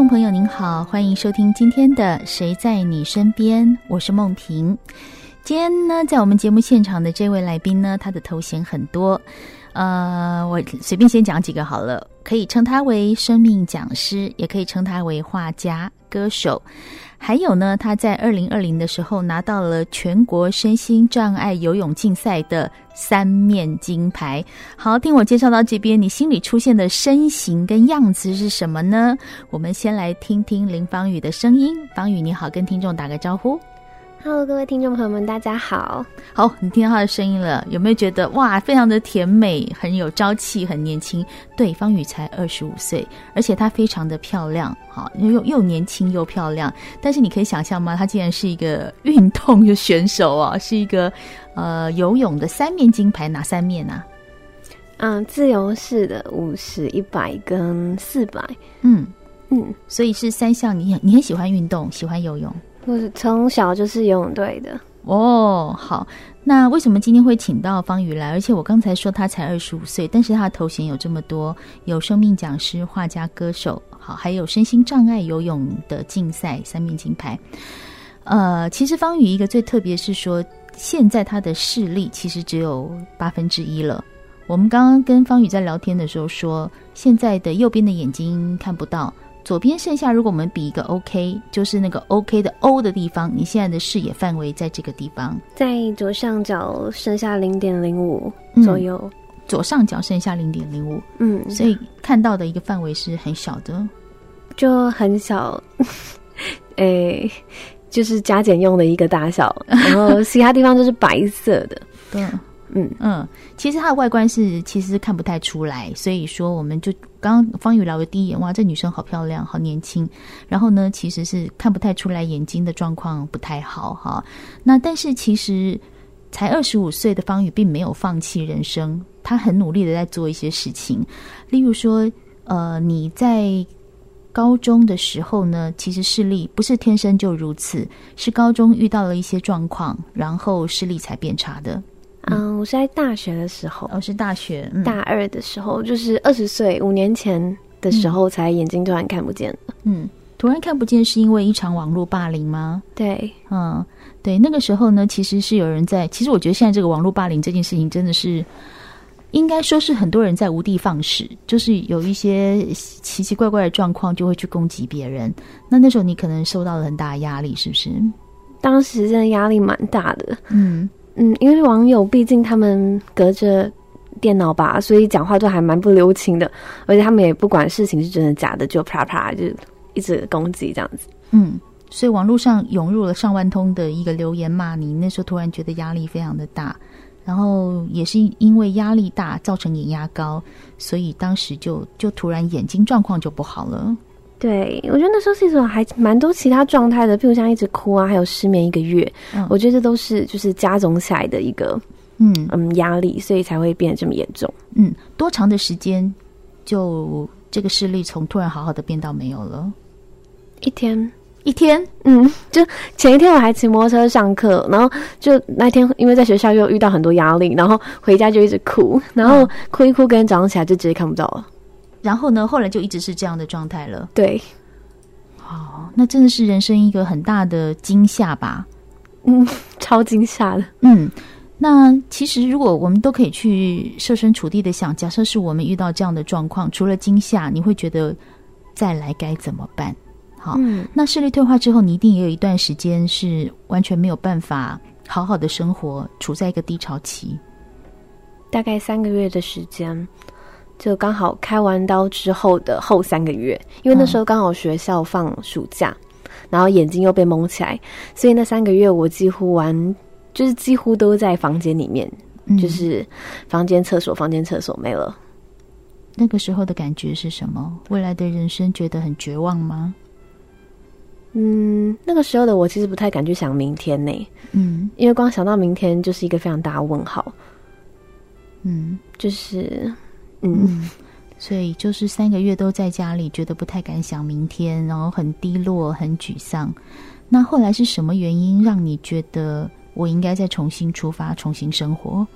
众朋友您好，欢迎收听今天的《谁在你身边》，我是梦萍。今天呢，在我们节目现场的这位来宾呢，他的头衔很多，呃，我随便先讲几个好了，可以称他为生命讲师，也可以称他为画家、歌手。还有呢，他在二零二零的时候拿到了全国身心障碍游泳竞赛的三面金牌。好，听我介绍到这边，你心里出现的身形跟样子是什么呢？我们先来听听林芳雨的声音。芳雨你好，跟听众打个招呼。Hello，各位听众朋友们，大家好。好，你听到他的声音了，有没有觉得哇，非常的甜美，很有朝气，很年轻？对，方宇才二十五岁，而且她非常的漂亮，好，又又年轻又漂亮。但是你可以想象吗？她竟然是一个运动的选手啊，是一个呃游泳的三面金牌，哪三面啊？嗯，自由式的五十、一百跟四百。嗯嗯，所以是三项。你很你很喜欢运动，喜欢游泳。我是从小就是游泳队的哦。好，那为什么今天会请到方宇来？而且我刚才说他才二十五岁，但是他的头衔有这么多，有生命讲师、画家、歌手，好，还有身心障碍游泳的竞赛三面金牌。呃，其实方宇一个最特别是说，现在他的视力其实只有八分之一了。我们刚刚跟方宇在聊天的时候说，现在的右边的眼睛看不到。左边剩下，如果我们比一个 OK，就是那个 OK 的 O 的地方，你现在的视野范围在这个地方，在左上角剩下零点零五左右，嗯，左上角剩下零点零五，嗯，所以看到的一个范围是很小的，就很小，哎、欸，就是加减用的一个大小，然后其他地方都是白色的，对。嗯嗯，其实它的外观是其实看不太出来，所以说我们就刚刚方宇聊的第一眼，哇，这女生好漂亮，好年轻。然后呢，其实是看不太出来眼睛的状况不太好哈。那但是其实才二十五岁的方宇并没有放弃人生，他很努力的在做一些事情。例如说，呃，你在高中的时候呢，其实视力不是天生就如此，是高中遇到了一些状况，然后视力才变差的。嗯，我是在大学的时候，哦，是大学、嗯、大二的时候，就是二十岁五年前的时候，才眼睛突然看不见了。嗯，突然看不见是因为一场网络霸凌吗？对，嗯，对，那个时候呢，其实是有人在。其实我觉得现在这个网络霸凌这件事情，真的是应该说是很多人在无的放矢，就是有一些奇奇怪怪的状况，就会去攻击别人。那那时候你可能受到了很大的压力，是不是？当时真的压力蛮大的。嗯。嗯，因为网友毕竟他们隔着电脑吧，所以讲话都还蛮不留情的，而且他们也不管事情是真的假的，就啪啪就一直攻击这样子。嗯，所以网络上涌入了上万通的一个留言骂你，那时候突然觉得压力非常的大，然后也是因为压力大造成眼压高，所以当时就就突然眼睛状况就不好了。对，我觉得那时候是一种还蛮多其他状态的，譬如像一直哭啊，还有失眠一个月，嗯、我觉得这都是就是加总起来的一个嗯嗯压力，所以才会变得这么严重。嗯，多长的时间就这个视力从突然好好的变到没有了？一天，一天，嗯，就前一天我还骑摩托车上课，然后就那天因为在学校又遇到很多压力，然后回家就一直哭，然后哭一哭，跟天早上起来就直接看不到了。然后呢，后来就一直是这样的状态了。对，哦，那真的是人生一个很大的惊吓吧？嗯，超惊吓的。嗯，那其实如果我们都可以去设身处地的想，假设是我们遇到这样的状况，除了惊吓，你会觉得再来该怎么办？好，嗯，那视力退化之后，你一定也有一段时间是完全没有办法好好的生活，处在一个低潮期，大概三个月的时间。就刚好开完刀之后的后三个月，因为那时候刚好学校放暑假，嗯、然后眼睛又被蒙起来，所以那三个月我几乎完，就是几乎都在房间里面，嗯、就是房间、厕所、房间、厕所没了。那个时候的感觉是什么？未来的人生觉得很绝望吗？嗯，那个时候的我其实不太敢去想明天呢。嗯，因为光想到明天就是一个非常大的问号。嗯，就是，嗯，嗯，所以就是三个月都在家里，觉得不太敢想明天，然后很低落，很沮丧。那后来是什么原因让你觉得我应该再重新出发，重新生活？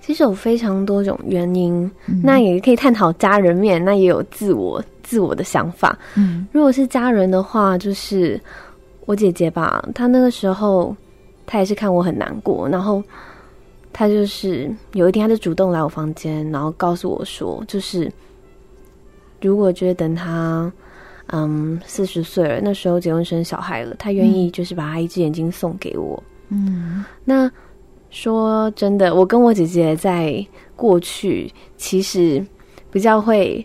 其实有非常多种原因，嗯、那也可以探讨家人面，那也有自我自我的想法。嗯，如果是家人的话，就是我姐姐吧，她那个时候她也是看我很难过，然后她就是有一天，他就主动来我房间，然后告诉我说，就是如果觉得等他嗯四十岁了，那时候结婚生小孩了，他愿意就是把他一只眼睛送给我。嗯，那。说真的，我跟我姐姐在过去其实比较会，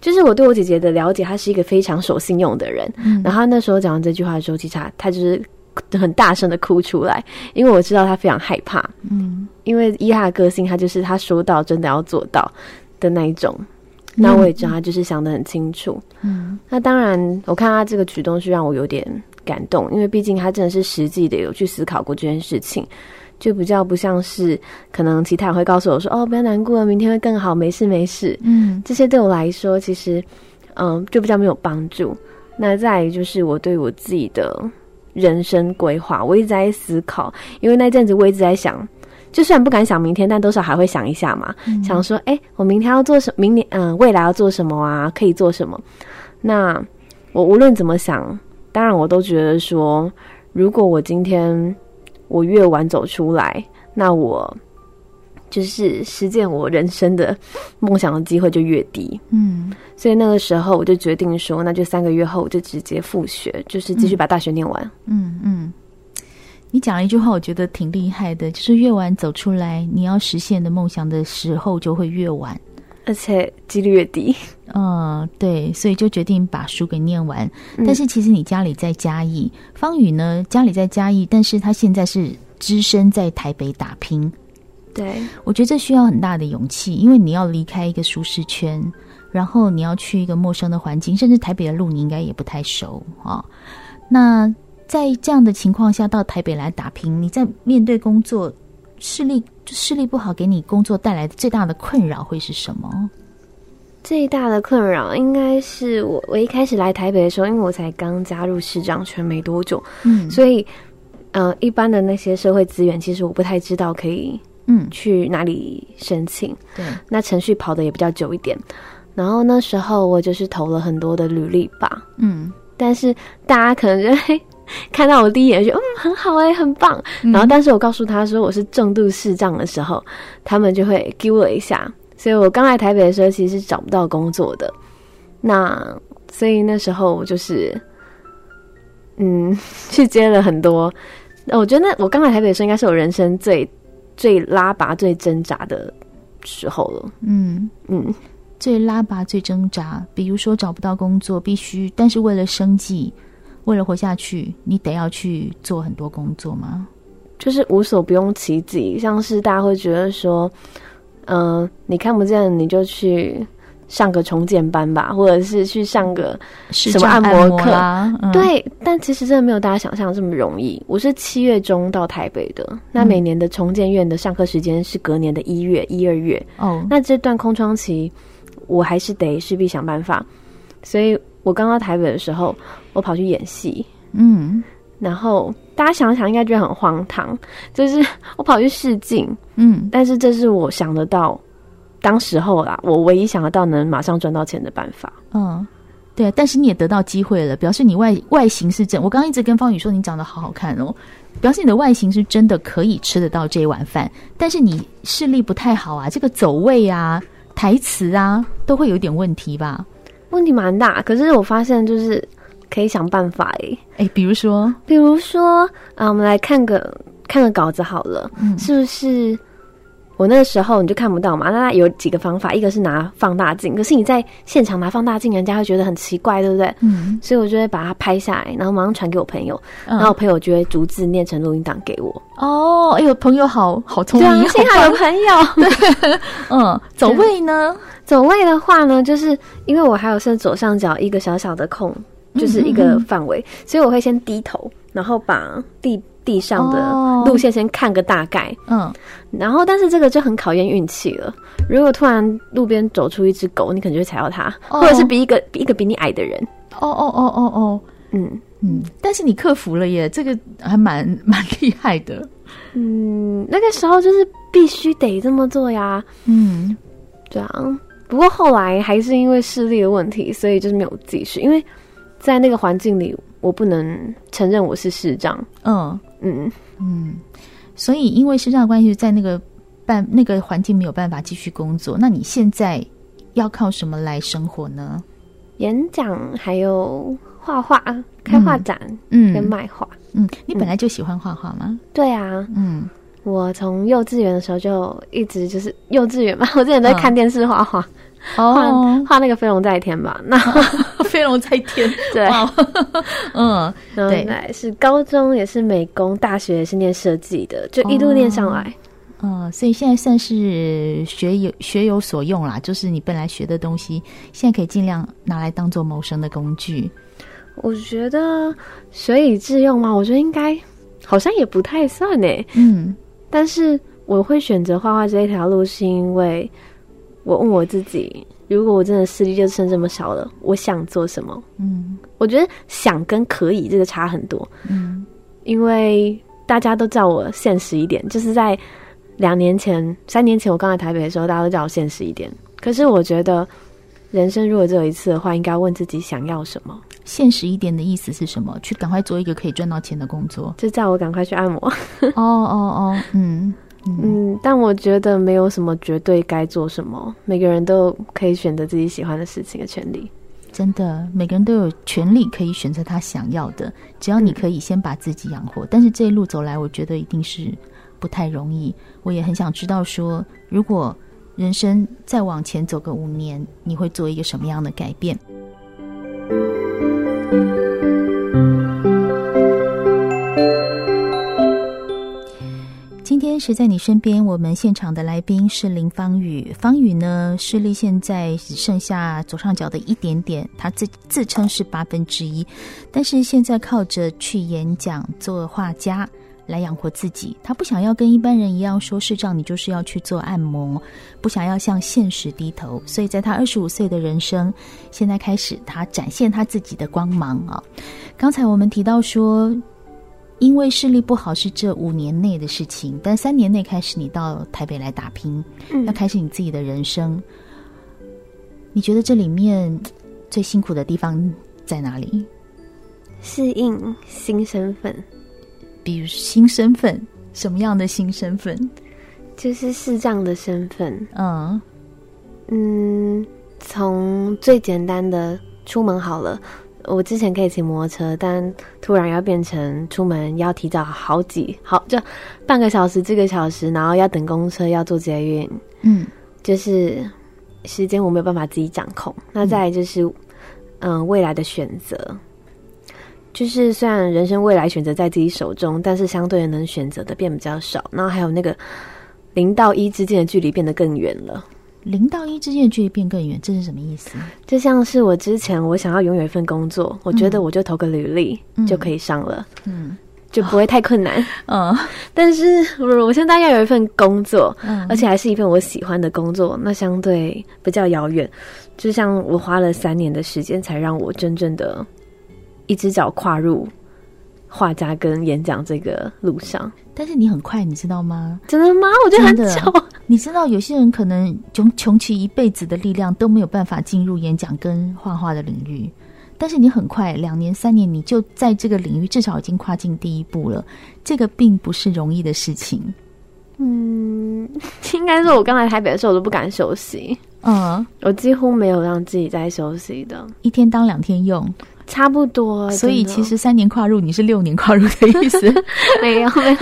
就是我对我姐姐的了解，她是一个非常守信用的人。嗯，然后她那时候讲完这句话的时候，其实她她就是很大声的哭出来，因为我知道他非常害怕。嗯，因为依她的个性，他就是他说到真的要做到的那一种。那我也知道他就是想的很清楚。嗯，那当然，我看他这个举动是让我有点感动，因为毕竟他真的是实际的有去思考过这件事情。就比较不像是可能其他人会告诉我说：“哦，不要难过，明天会更好，没事没事。”嗯，这些对我来说其实，嗯，就比较没有帮助。那再来就是我对我自己的人生规划，我一直在思考，因为那阵子我一直在想，就算不敢想明天，但多少还会想一下嘛，嗯、想说：“哎，我明天要做什么？明年嗯，未来要做什么啊？可以做什么？”那我无论怎么想，当然我都觉得说，如果我今天。我越晚走出来，那我就是实践我人生的梦想的机会就越低。嗯，所以那个时候我就决定说，那就三个月后我就直接复学，就是继续把大学念完。嗯嗯，你讲了一句话，我觉得挺厉害的，就是越晚走出来，你要实现的梦想的时候就会越晚，而且几率越低。嗯，对，所以就决定把书给念完。但是其实你家里在嘉义，方宇呢，家里在嘉义，但是他现在是只身在台北打拼。对，我觉得这需要很大的勇气，因为你要离开一个舒适圈，然后你要去一个陌生的环境，甚至台北的路你应该也不太熟啊。那在这样的情况下到台北来打拼，你在面对工作视力就视力不好，给你工作带来的最大的困扰会是什么？最大的困扰应该是我，我一开始来台北的时候，因为我才刚加入市长圈没多久，嗯，所以，呃，一般的那些社会资源，其实我不太知道可以，嗯，去哪里申请，对，那程序跑的也比较久一点，然后那时候我就是投了很多的履历吧，嗯，但是大家可能就会看到我第一眼就嗯很好哎、欸，很棒，嗯、然后但是我告诉他说我是重度视障的时候，他们就会给我一下。所以我刚来台北的时候，其实是找不到工作的。那所以那时候我就是，嗯，去接了很多。我觉得那我刚来台北的时候，应该是我人生最最拉拔、最挣扎的时候了。嗯嗯，最拉拔、最挣扎。比如说找不到工作，必须，但是为了生计，为了活下去，你得要去做很多工作吗？就是无所不用其极，像是大家会觉得说。嗯、呃，你看不见，你就去上个重建班吧，或者是去上个什么按摩课。嗯、对，但其实真的没有大家想象这么容易。我是七月中到台北的，嗯、那每年的重建院的上课时间是隔年的一月、一二月。哦，那这段空窗期，我还是得势必想办法。所以我刚到台北的时候，我跑去演戏。嗯。然后大家想想，应该觉得很荒唐，就是我跑去试镜，嗯，但是这是我想得到，当时候啦，我唯一想得到能马上赚到钱的办法。嗯，对，但是你也得到机会了，表示你外外形是真。我刚刚一直跟方宇说你长得好好看哦，表示你的外形是真的可以吃得到这一碗饭。但是你视力不太好啊，这个走位啊、台词啊，都会有点问题吧？问题蛮大，可是我发现就是。可以想办法诶，诶，比如说，比如说啊，我们来看个看个稿子好了，嗯，是不是？我那个时候你就看不到嘛？那有几个方法，一个是拿放大镜，可是你在现场拿放大镜，人家会觉得很奇怪，对不对？嗯，所以我就会把它拍下来，然后马上传给我朋友，嗯、然后我朋友就会逐字念成录音档给我。哦，哎呦，朋友好好聪明，幸好有朋友。对，嗯，走位呢？走位的话呢，就是因为我还有剩左上角一个小小的空。就是一个范围，所以我会先低头，然后把地地上的路线先看个大概。嗯，然后但是这个就很考验运气了。如果突然路边走出一只狗，你可能就会踩到它，或者是比一个比一个比你矮的人。哦哦哦哦哦，嗯嗯，但是你克服了耶，这个还蛮蛮厉害的。嗯，那个时候就是必须得这么做呀。嗯，对啊。不过后来还是因为视力的问题，所以就是没有继续。因为在那个环境里，我不能承认我是视障。嗯嗯嗯，所以因为视障的关系，在那个办那个环境没有办法继续工作。那你现在要靠什么来生活呢？演讲，还有画画、开画展，嗯，跟卖画。嗯，你本来就喜欢画画吗？嗯、对啊，嗯。我从幼稚园的时候就一直就是幼稚园嘛，我之前在看电视画画，画画那个飞龙在天吧，那飞龙在天，对，嗯，对，是高中也是美工，大学也是念设计的，就一路念上来，嗯，所以现在算是学有学有所用啦，就是你本来学的东西，现在可以尽量拿来当做谋生的工具。我觉得学以致用嘛？我觉得应该好像也不太算呢。嗯。但是我会选择画画这一条路，是因为我问我自己：如果我真的视力就剩这么少了，我想做什么？嗯，我觉得想跟可以这个差很多。嗯，因为大家都叫我现实一点，就是在两年前、三年前我刚来台北的时候，大家都叫我现实一点。可是我觉得，人生如果只有一次的话，应该问自己想要什么。现实一点的意思是什么？去赶快做一个可以赚到钱的工作，就叫我赶快去按摩。哦哦哦，嗯嗯，嗯，但我觉得没有什么绝对该做什么，每个人都可以选择自己喜欢的事情的权利。真的，每个人都有权利可以选择他想要的，只要你可以先把自己养活。嗯，但是这一路走来，我觉得一定是不太容易。我也很想知道说，如果人生再往前走个五年，你会做一个什么样的改变？今天谁在你身边？我们现场的来宾是林芳宇。芳宇呢，视力现在只剩下左上角的一点点，他自自称是八分之一，但是现在靠着去演讲、做画家。来养活自己，他不想要跟一般人一样说视障，你就是要去做按摩，不想要向现实低头。所以在他二十五岁的人生，现在开始，他展现他自己的光芒啊！刚才我们提到说，因为视力不好是这五年内的事情，但三年内开始，你到台北来打拼，嗯，要开始你自己的人生。你觉得这里面最辛苦的地方在哪里？适应新身份。比如新身份，什么样的新身份？就是视障的身份。嗯嗯，从最简单的出门好了，我之前可以骑摩托车，但突然要变成出门要提早好几好就半个小时、这个小时，然后要等公车，要坐捷运。嗯，就是时间我没有办法自己掌控。那再来就是，嗯、呃，未来的选择。就是虽然人生未来选择在自己手中，但是相对的能选择的变比较少。然后还有那个零到一之间的距离变得更远了。零到一之间的距离变更远，这是什么意思？就像是我之前我想要拥有一份工作，我觉得我就投个履历就可以上了，嗯，就不会太困难。嗯，但是我现在要有一份工作，嗯，而且还是一份我喜欢的工作，那相对比较遥远。就像我花了三年的时间，才让我真正的。一只脚跨入画家跟演讲这个路上，但是你很快，你知道吗？真的吗？我觉得很久。你知道，有些人可能穷穷其一辈子的力量都没有办法进入演讲跟画画的领域，但是你很快，两年三年，你就在这个领域至少已经跨进第一步了。这个并不是容易的事情。嗯，应该是，我刚来台北的时候，我都不敢休息。嗯，我几乎没有让自己在休息的，一天当两天用。差不多，所以其实三年跨入，你是六年跨入的意思？没有，没有。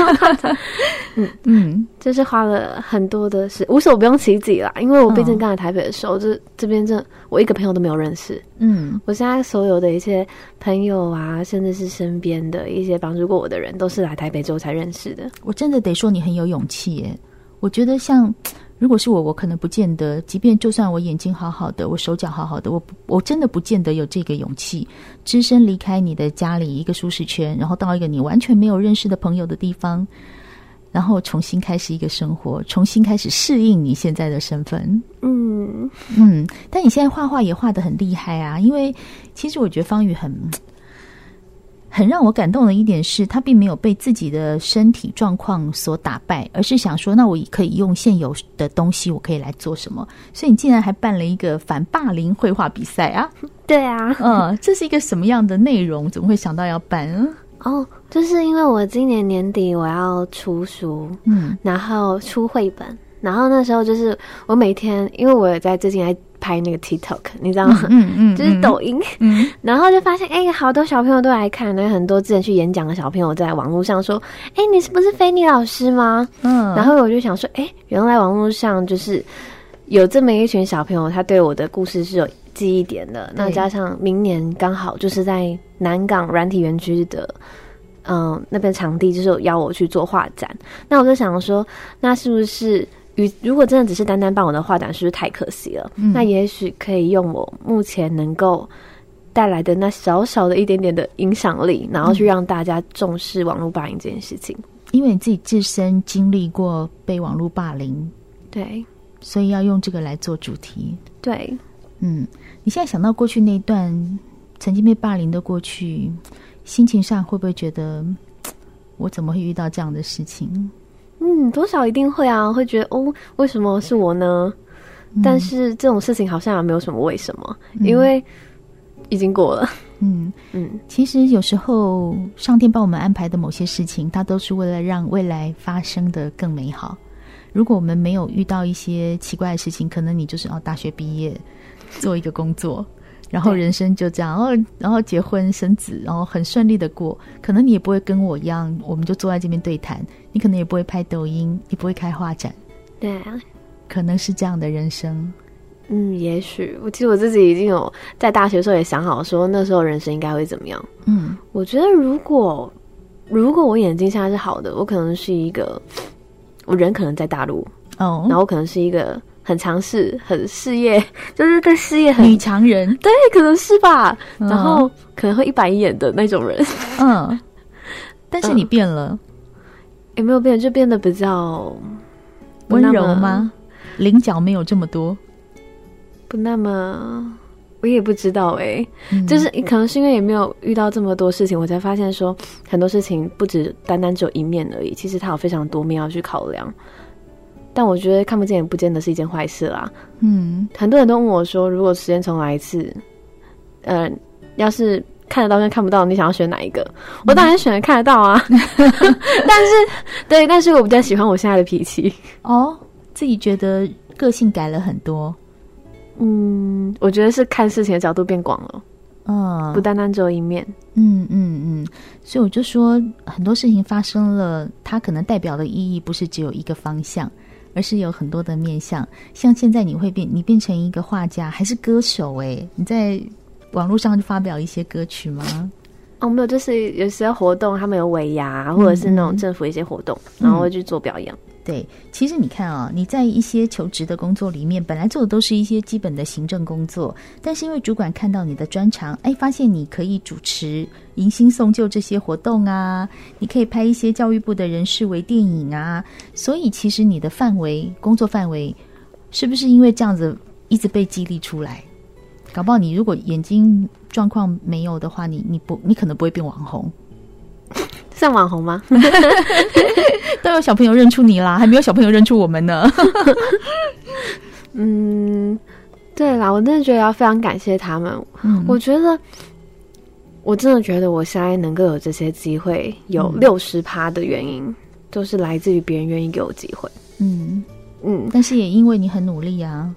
嗯嗯，就是花了很多的事，无所不用其极啦。因为我毕竟刚来台北的时候，这这边这我一个朋友都没有认识。嗯，我现在所有的一些朋友啊，甚至是身边的一些帮助过我的人，都是来台北之后才认识的。我真的得说，你很有勇气耶。我觉得像如果是我，我可能不见得，即便就算我眼睛好好的，我手脚好好的，我我真的不见得有这个勇气，只身离开你的家里一个舒适圈，然后到一个你完全没有认识的朋友的地方，然后重新开始一个生活，重新开始适应你现在的身份。嗯嗯，但你现在画画也画的很厉害啊，因为其实我觉得方宇很。很让我感动的一点是，他并没有被自己的身体状况所打败，而是想说，那我可以用现有的东西，我可以来做什么？所以你竟然还办了一个反霸凌绘画比赛啊？对啊，嗯，这是一个什么样的内容？怎么会想到要办啊？哦，就是因为我今年年底我要出书，嗯，然后出绘本，然后那时候就是我每天，因为我也在最近还。拍那个 TikTok，你知道吗？嗯嗯，就是抖音。嗯，然后就发现，哎、欸，好多小朋友都来看，那很多之前去演讲的小朋友在网络上说，哎、欸，你是不是菲尼老师吗？嗯，然后我就想说，哎、欸，原来网络上就是有这么一群小朋友，他对我的故事是有记忆点的。那加上明年刚好就是在南港软体园区的，嗯，那边场地就是有邀我去做画展。那我就想说，那是不是？与如果真的只是单单办我的画展，是不是太可惜了？嗯、那也许可以用我目前能够带来的那小小的一点点的影响力，然后去让大家重视网络霸凌这件事情。因为你自己自身经历过被网络霸凌，对，所以要用这个来做主题。对，嗯，你现在想到过去那段曾经被霸凌的过去，心情上会不会觉得 我怎么会遇到这样的事情？嗯，多少一定会啊，会觉得哦，为什么是我呢？嗯、但是这种事情好像也没有什么为什么，嗯、因为已经过了。嗯嗯，其实有时候上天帮我们安排的某些事情，它都是为了让未来发生的更美好。如果我们没有遇到一些奇怪的事情，可能你就是哦，大学毕业做一个工作。然后人生就这样，然后然后结婚生子，然后很顺利的过。可能你也不会跟我一样，我们就坐在这边对谈。你可能也不会拍抖音，也不会开画展。对啊，可能是这样的人生。嗯，也许我其实我自己已经有在大学的时候也想好说，那时候人生应该会怎么样。嗯，我觉得如果如果我眼睛现在是好的，我可能是一个，我人可能在大陆哦，然后我可能是一个。很强势，很事业，就是对事业很女强人，对，可能是吧。嗯、然后可能会一板一眼的那种人，嗯。但是你变了，有、嗯、没有变？就变得比较温柔吗？棱角没有这么多，不那么，我也不知道哎、欸。嗯、就是可能是因为也没有遇到这么多事情，我才发现说很多事情不只单单只有一面而已，其实它有非常多面要去考量。但我觉得看不见也不见得是一件坏事啦。嗯，很多人都问我说，如果时间重来一次，呃，要是看得到跟看不到，你想要选哪一个？嗯、我当然选看得到啊。但是，对，但是我比较喜欢我现在的脾气。哦，自己觉得个性改了很多。嗯，我觉得是看事情的角度变广了。嗯，不单单只有一面。嗯嗯嗯，所以我就说，很多事情发生了，它可能代表的意义不是只有一个方向。而是有很多的面向，像现在你会变，你变成一个画家还是歌手？哎，你在网络上就发表一些歌曲吗？哦，没有，就是有些活动他们有尾牙，或者是那种政府一些活动，嗯、然后会去做表演。对，其实你看啊、你在一些求职的工作里面，本来做的都是一些基本的行政工作，但是因为主管看到你的专长，哎，发现你可以主持迎新送旧这些活动啊，你可以拍一些教育部的人事微电影啊，所以其实你的范围工作范围，是不是因为这样子一直被激励出来？搞不好你如果眼睛状况没有的话，你你不你可能不会变网红。像网红吗？都有小朋友认出你啦，还没有小朋友认出我们呢。嗯，对啦，我真的觉得要非常感谢他们。嗯，我觉得，我真的觉得我现在能够有这些机会，有六十趴的原因，嗯、都是来自于别人愿意给我机会。嗯嗯，嗯，但是也因为你很努力啊。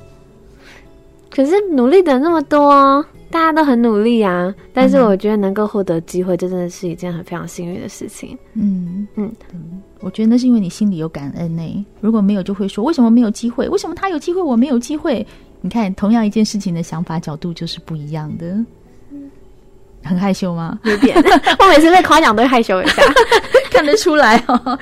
可是努力的那么多。大家都很努力啊，但是我觉得能够获得机会，这真的是一件很非常幸运的事情。嗯嗯，我觉得那是因为你心里有感恩呢。如果没有，就会说为什么没有机会？为什么他有机会，我没有机会？你看，同样一件事情的想法角度就是不一样的。很害羞吗？有点，我每次被夸奖都会害羞一下，看得出来哦。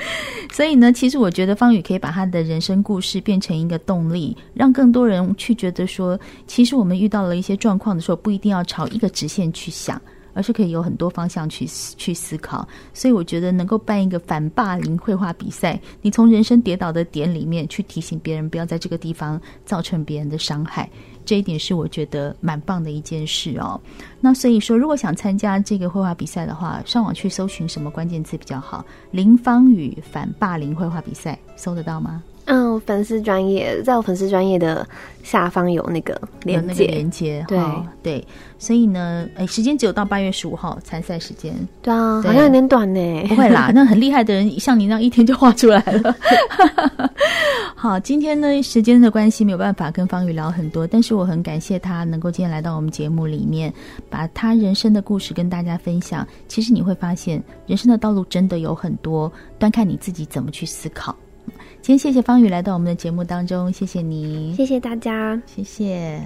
所以呢，其实我觉得方宇可以把他的人生故事变成一个动力，让更多人去觉得说，其实我们遇到了一些状况的时候，不一定要朝一个直线去想。而是可以有很多方向去去思考，所以我觉得能够办一个反霸凌绘画比赛，你从人生跌倒的点里面去提醒别人不要在这个地方造成别人的伤害，这一点是我觉得蛮棒的一件事哦。那所以说，如果想参加这个绘画比赛的话，上网去搜寻什么关键字比较好？林芳宇反霸凌绘画比赛，搜得到吗？嗯，粉丝专业，在我粉丝专业的下方有那个连接，连接，对、哦、对，所以呢，哎，时间只有到八月十五号参赛时间，对啊，对好像有点短呢，不会啦，那很厉害的人像你那样一天就画出来了。好，今天呢，时间的关系没有办法跟方宇聊很多，但是我很感谢他能够今天来到我们节目里面，把他人生的故事跟大家分享。其实你会发现，人生的道路真的有很多，端看你自己怎么去思考。今天谢谢方宇来到我们的节目当中，谢谢你，谢谢大家，谢谢。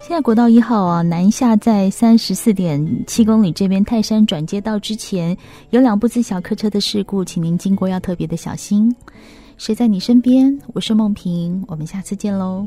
现在国道一号啊，南下在三十四点七公里这边泰山转接道之前，有两部自小客车的事故，请您经过要特别的小心。谁在你身边？我是梦萍，我们下次见喽。